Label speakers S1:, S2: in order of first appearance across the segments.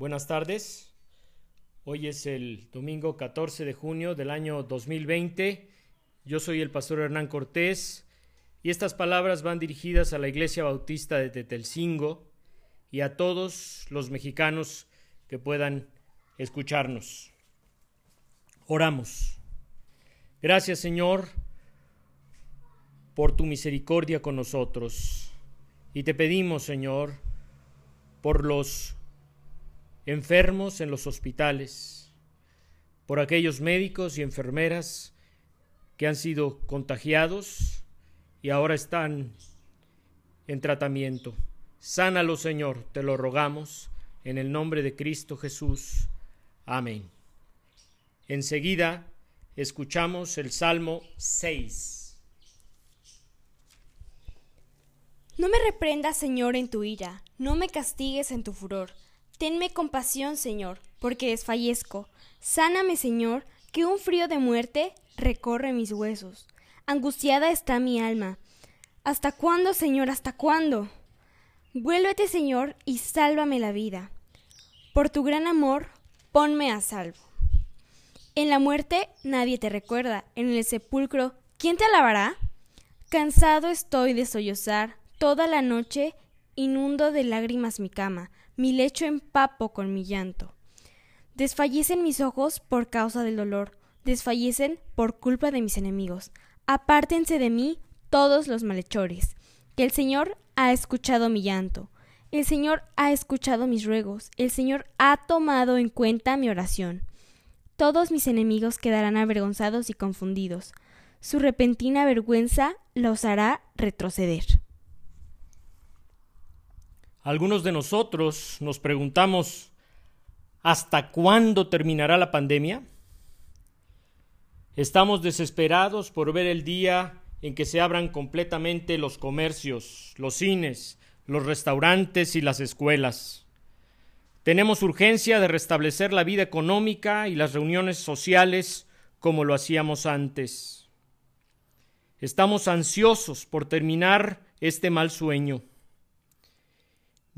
S1: Buenas tardes. Hoy es el domingo 14 de junio del año 2020. Yo soy el pastor Hernán Cortés y estas palabras van dirigidas a la Iglesia Bautista de Tetelcingo y a todos los mexicanos que puedan escucharnos. Oramos. Gracias Señor por tu misericordia con nosotros. Y te pedimos, Señor, por los enfermos en los hospitales, por aquellos médicos y enfermeras que han sido contagiados y ahora están en tratamiento. Sánalo, Señor, te lo rogamos, en el nombre de Cristo Jesús. Amén. Enseguida escuchamos el Salmo 6.
S2: No me reprendas, Señor, en tu ira, no me castigues en tu furor. Tenme compasión, Señor, porque desfallezco. Sáname, Señor, que un frío de muerte recorre mis huesos. Angustiada está mi alma. ¿Hasta cuándo, Señor? ¿Hasta cuándo? Vuélvete, Señor, y sálvame la vida. Por tu gran amor, ponme a salvo. En la muerte nadie te recuerda, en el sepulcro, ¿quién te alabará? Cansado estoy de sollozar, toda la noche inundo de lágrimas mi cama mi lecho empapo con mi llanto. Desfallecen mis ojos por causa del dolor, desfallecen por culpa de mis enemigos. Apártense de mí todos los malhechores, que el Señor ha escuchado mi llanto, el Señor ha escuchado mis ruegos, el Señor ha tomado en cuenta mi oración. Todos mis enemigos quedarán avergonzados y confundidos. Su repentina vergüenza los hará retroceder.
S1: Algunos de nosotros nos preguntamos, ¿hasta cuándo terminará la pandemia? Estamos desesperados por ver el día en que se abran completamente los comercios, los cines, los restaurantes y las escuelas. Tenemos urgencia de restablecer la vida económica y las reuniones sociales como lo hacíamos antes. Estamos ansiosos por terminar este mal sueño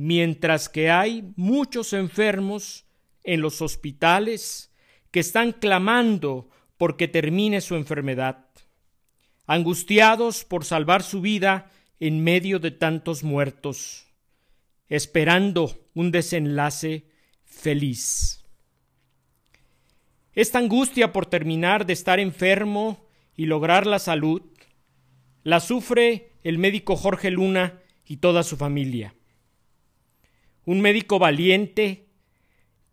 S1: mientras que hay muchos enfermos en los hospitales que están clamando porque termine su enfermedad, angustiados por salvar su vida en medio de tantos muertos, esperando un desenlace feliz. Esta angustia por terminar de estar enfermo y lograr la salud, la sufre el médico Jorge Luna y toda su familia un médico valiente,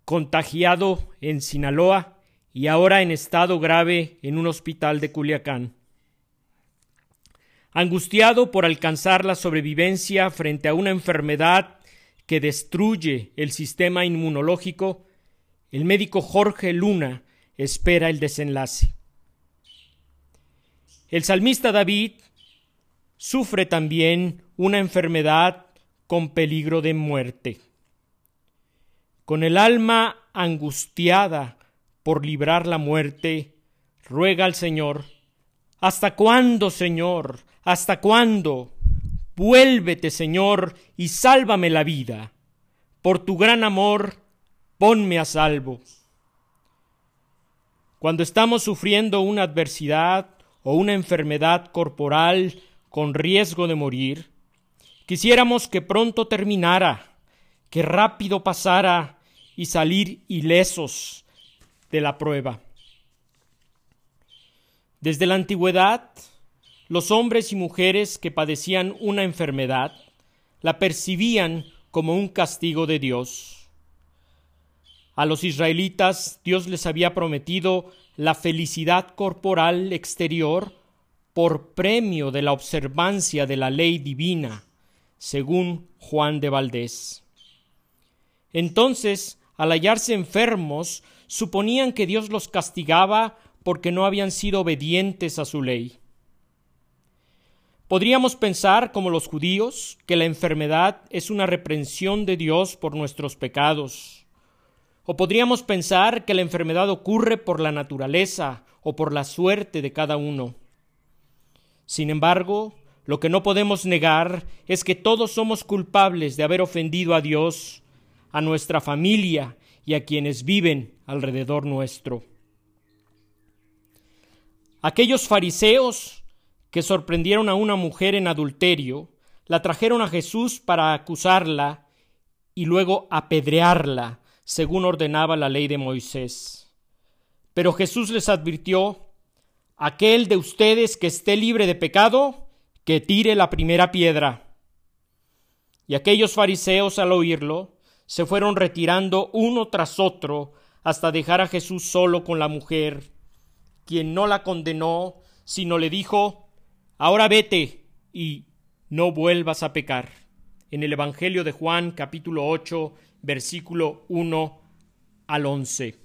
S1: contagiado en Sinaloa y ahora en estado grave en un hospital de Culiacán. Angustiado por alcanzar la sobrevivencia frente a una enfermedad que destruye el sistema inmunológico, el médico Jorge Luna espera el desenlace. El salmista David sufre también una enfermedad con peligro de muerte con el alma angustiada por librar la muerte, ruega al Señor, ¿Hasta cuándo, Señor? ¿Hasta cuándo? Vuélvete, Señor, y sálvame la vida. Por tu gran amor, ponme a salvo. Cuando estamos sufriendo una adversidad o una enfermedad corporal con riesgo de morir, quisiéramos que pronto terminara, que rápido pasara y salir ilesos de la prueba. Desde la antigüedad, los hombres y mujeres que padecían una enfermedad la percibían como un castigo de Dios. A los israelitas Dios les había prometido la felicidad corporal exterior por premio de la observancia de la ley divina, según Juan de Valdés. Entonces al hallarse enfermos, suponían que Dios los castigaba porque no habían sido obedientes a su ley. Podríamos pensar, como los judíos, que la enfermedad es una reprensión de Dios por nuestros pecados. O podríamos pensar que la enfermedad ocurre por la naturaleza o por la suerte de cada uno. Sin embargo, lo que no podemos negar es que todos somos culpables de haber ofendido a Dios a nuestra familia y a quienes viven alrededor nuestro. Aquellos fariseos que sorprendieron a una mujer en adulterio, la trajeron a Jesús para acusarla y luego apedrearla, según ordenaba la ley de Moisés. Pero Jesús les advirtió, aquel de ustedes que esté libre de pecado, que tire la primera piedra. Y aquellos fariseos al oírlo, se fueron retirando uno tras otro hasta dejar a Jesús solo con la mujer, quien no la condenó, sino le dijo, Ahora vete y no vuelvas a pecar. En el Evangelio de Juan capítulo 8 versículo 1 al 11.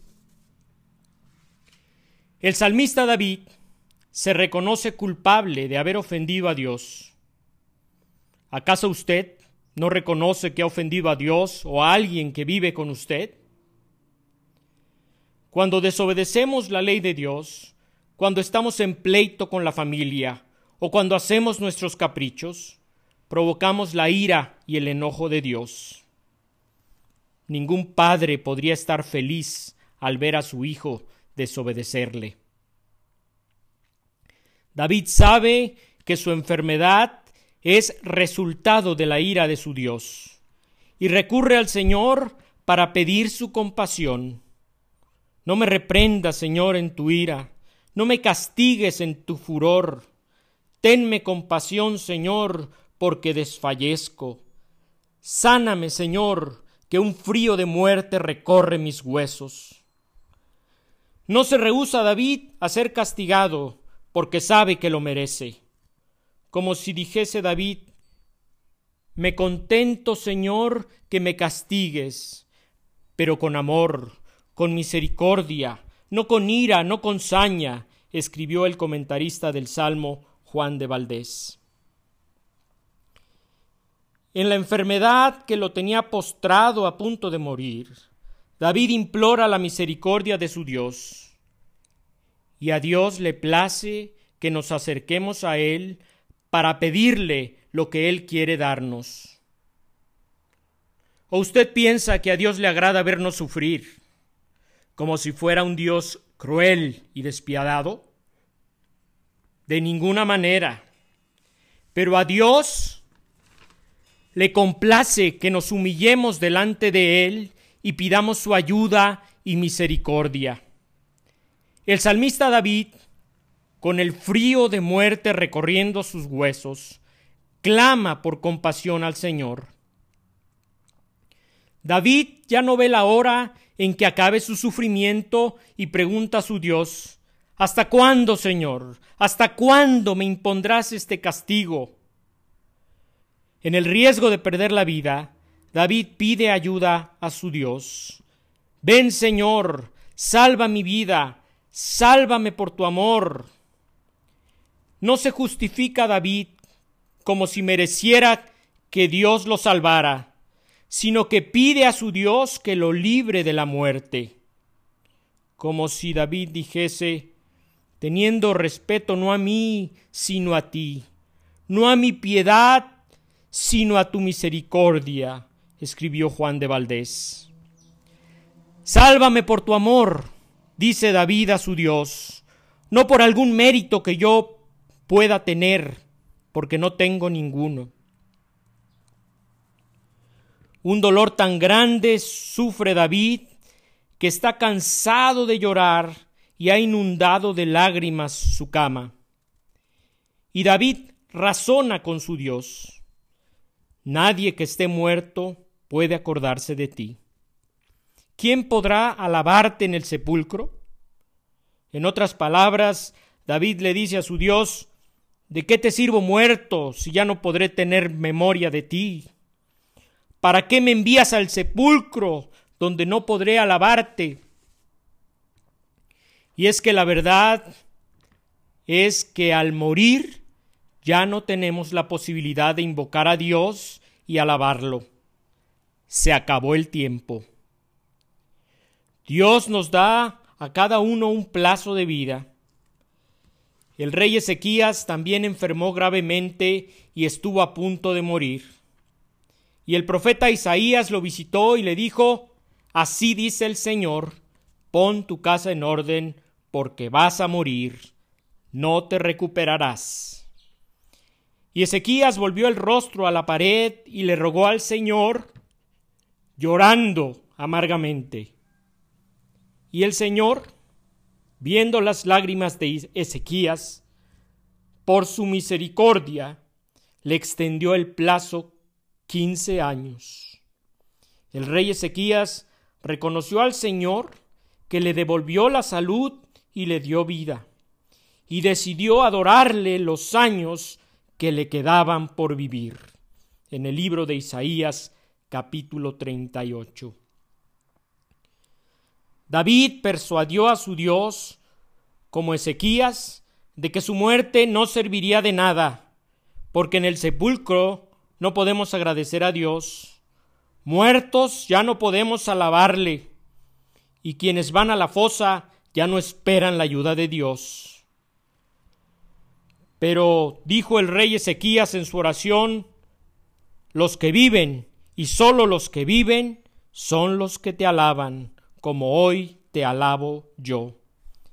S1: El salmista David se reconoce culpable de haber ofendido a Dios. ¿Acaso usted no reconoce que ha ofendido a Dios o a alguien que vive con usted? Cuando desobedecemos la ley de Dios, cuando estamos en pleito con la familia o cuando hacemos nuestros caprichos, provocamos la ira y el enojo de Dios. Ningún padre podría estar feliz al ver a su hijo desobedecerle. David sabe que su enfermedad es resultado de la ira de su Dios y recurre al Señor para pedir su compasión. No me reprendas, Señor, en tu ira, no me castigues en tu furor. Tenme compasión, Señor, porque desfallezco. Sáname, Señor, que un frío de muerte recorre mis huesos. No se rehúsa David a ser castigado, porque sabe que lo merece como si dijese David, me contento, Señor, que me castigues, pero con amor, con misericordia, no con ira, no con saña, escribió el comentarista del Salmo Juan de Valdés. En la enfermedad que lo tenía postrado a punto de morir, David implora la misericordia de su Dios. Y a Dios le place que nos acerquemos a Él para pedirle lo que Él quiere darnos. ¿O usted piensa que a Dios le agrada vernos sufrir, como si fuera un Dios cruel y despiadado? De ninguna manera. Pero a Dios le complace que nos humillemos delante de Él y pidamos su ayuda y misericordia. El salmista David con el frío de muerte recorriendo sus huesos, clama por compasión al Señor. David ya no ve la hora en que acabe su sufrimiento y pregunta a su Dios, ¿Hasta cuándo, Señor? ¿Hasta cuándo me impondrás este castigo? En el riesgo de perder la vida, David pide ayuda a su Dios. Ven, Señor, salva mi vida, sálvame por tu amor. No se justifica David como si mereciera que Dios lo salvara, sino que pide a su Dios que lo libre de la muerte. Como si David dijese, teniendo respeto no a mí, sino a ti, no a mi piedad, sino a tu misericordia, escribió Juan de Valdés. Sálvame por tu amor, dice David a su Dios, no por algún mérito que yo pueda tener, porque no tengo ninguno. Un dolor tan grande sufre David que está cansado de llorar y ha inundado de lágrimas su cama. Y David razona con su Dios. Nadie que esté muerto puede acordarse de ti. ¿Quién podrá alabarte en el sepulcro? En otras palabras, David le dice a su Dios, ¿De qué te sirvo muerto si ya no podré tener memoria de ti? ¿Para qué me envías al sepulcro donde no podré alabarte? Y es que la verdad es que al morir ya no tenemos la posibilidad de invocar a Dios y alabarlo. Se acabó el tiempo. Dios nos da a cada uno un plazo de vida el rey Ezequías también enfermó gravemente y estuvo a punto de morir. Y el profeta Isaías lo visitó y le dijo, Así dice el Señor, pon tu casa en orden, porque vas a morir, no te recuperarás. Y Ezequías volvió el rostro a la pared y le rogó al Señor, llorando amargamente. Y el Señor, viendo las lágrimas de Ezequías, por su misericordia, le extendió el plazo quince años. El rey Ezequías reconoció al Señor que le devolvió la salud y le dio vida, y decidió adorarle los años que le quedaban por vivir. En el libro de Isaías capítulo 38. David persuadió a su Dios, como Ezequías, de que su muerte no serviría de nada, porque en el sepulcro no podemos agradecer a Dios, muertos ya no podemos alabarle, y quienes van a la fosa ya no esperan la ayuda de Dios. Pero dijo el rey Ezequías en su oración, los que viven, y sólo los que viven, son los que te alaban, como hoy te alabo yo.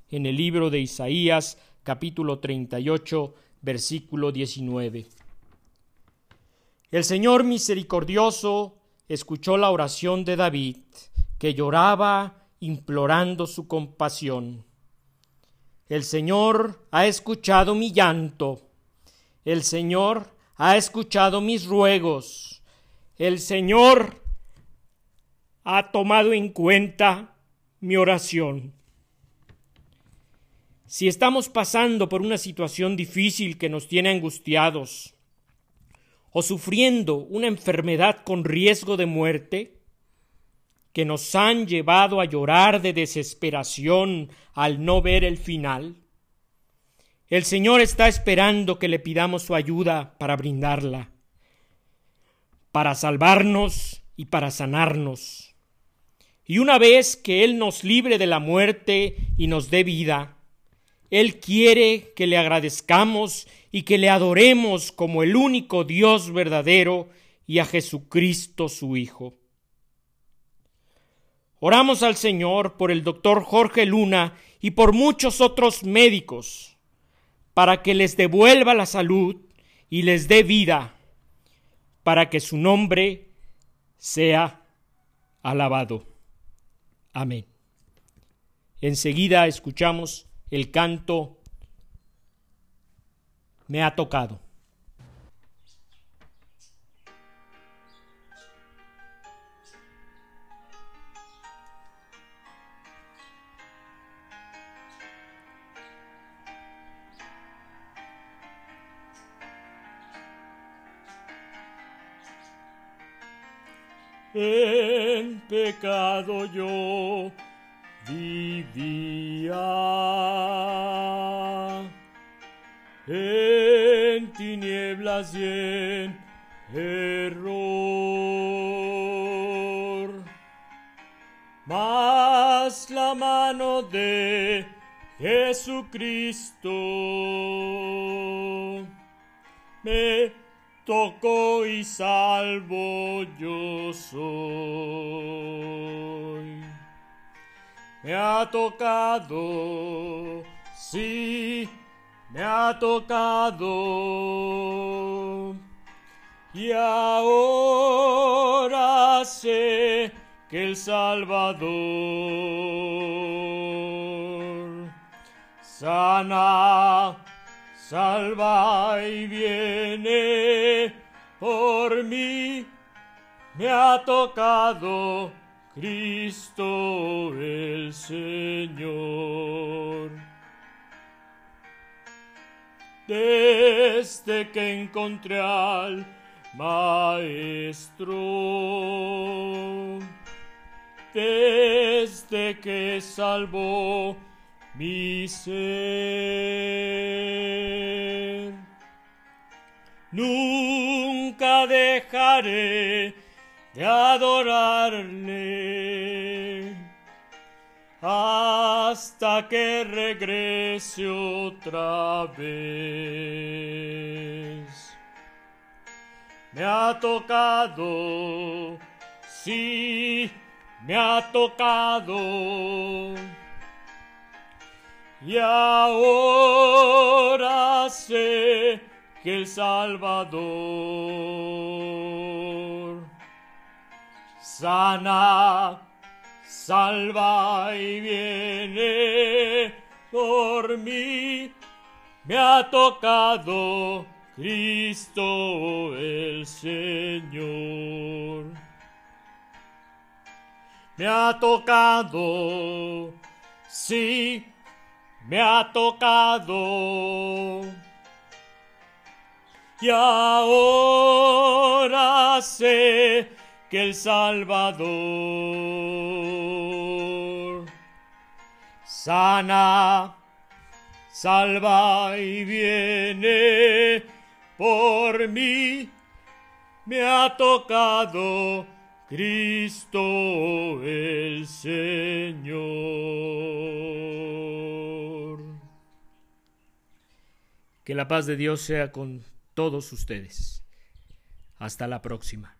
S1: En el libro de Isaías, capítulo 38, versículo 19. El Señor misericordioso escuchó la oración de David, que lloraba implorando su compasión. El Señor ha escuchado mi llanto. El Señor ha escuchado mis ruegos. El Señor ha tomado en cuenta mi oración. Si estamos pasando por una situación difícil que nos tiene angustiados, o sufriendo una enfermedad con riesgo de muerte, que nos han llevado a llorar de desesperación al no ver el final? El Señor está esperando que le pidamos su ayuda para brindarla, para salvarnos y para sanarnos. Y una vez que Él nos libre de la muerte y nos dé vida, Él quiere que le agradezcamos y que le adoremos como el único Dios verdadero y a Jesucristo su Hijo. Oramos al Señor por el doctor Jorge Luna y por muchos otros médicos, para que les devuelva la salud y les dé vida, para que su nombre sea alabado. Amén. Enseguida escuchamos el canto Me ha tocado. En pecado yo vivía, en tinieblas y en error. Mas la mano de Jesucristo me toco y salvo yo soy. Me ha tocado, sí, me ha tocado. Y ahora sé que el Salvador sana salva y viene por mí, me ha tocado Cristo el Señor. Desde que encontré al Maestro, desde que salvó mi. Nunca dejaré de adorarle hasta que regrese otra vez. me ha tocado, sí, me ha tocado. Y ahora sé que el Salvador sana, salva y viene por mí. Me ha tocado Cristo el Señor. Me ha tocado, sí, me ha tocado. Y ahora sé que el Salvador sana, salva y viene por mí. Me ha tocado Cristo el Señor. Que la paz de Dios sea con todos ustedes. Hasta la próxima.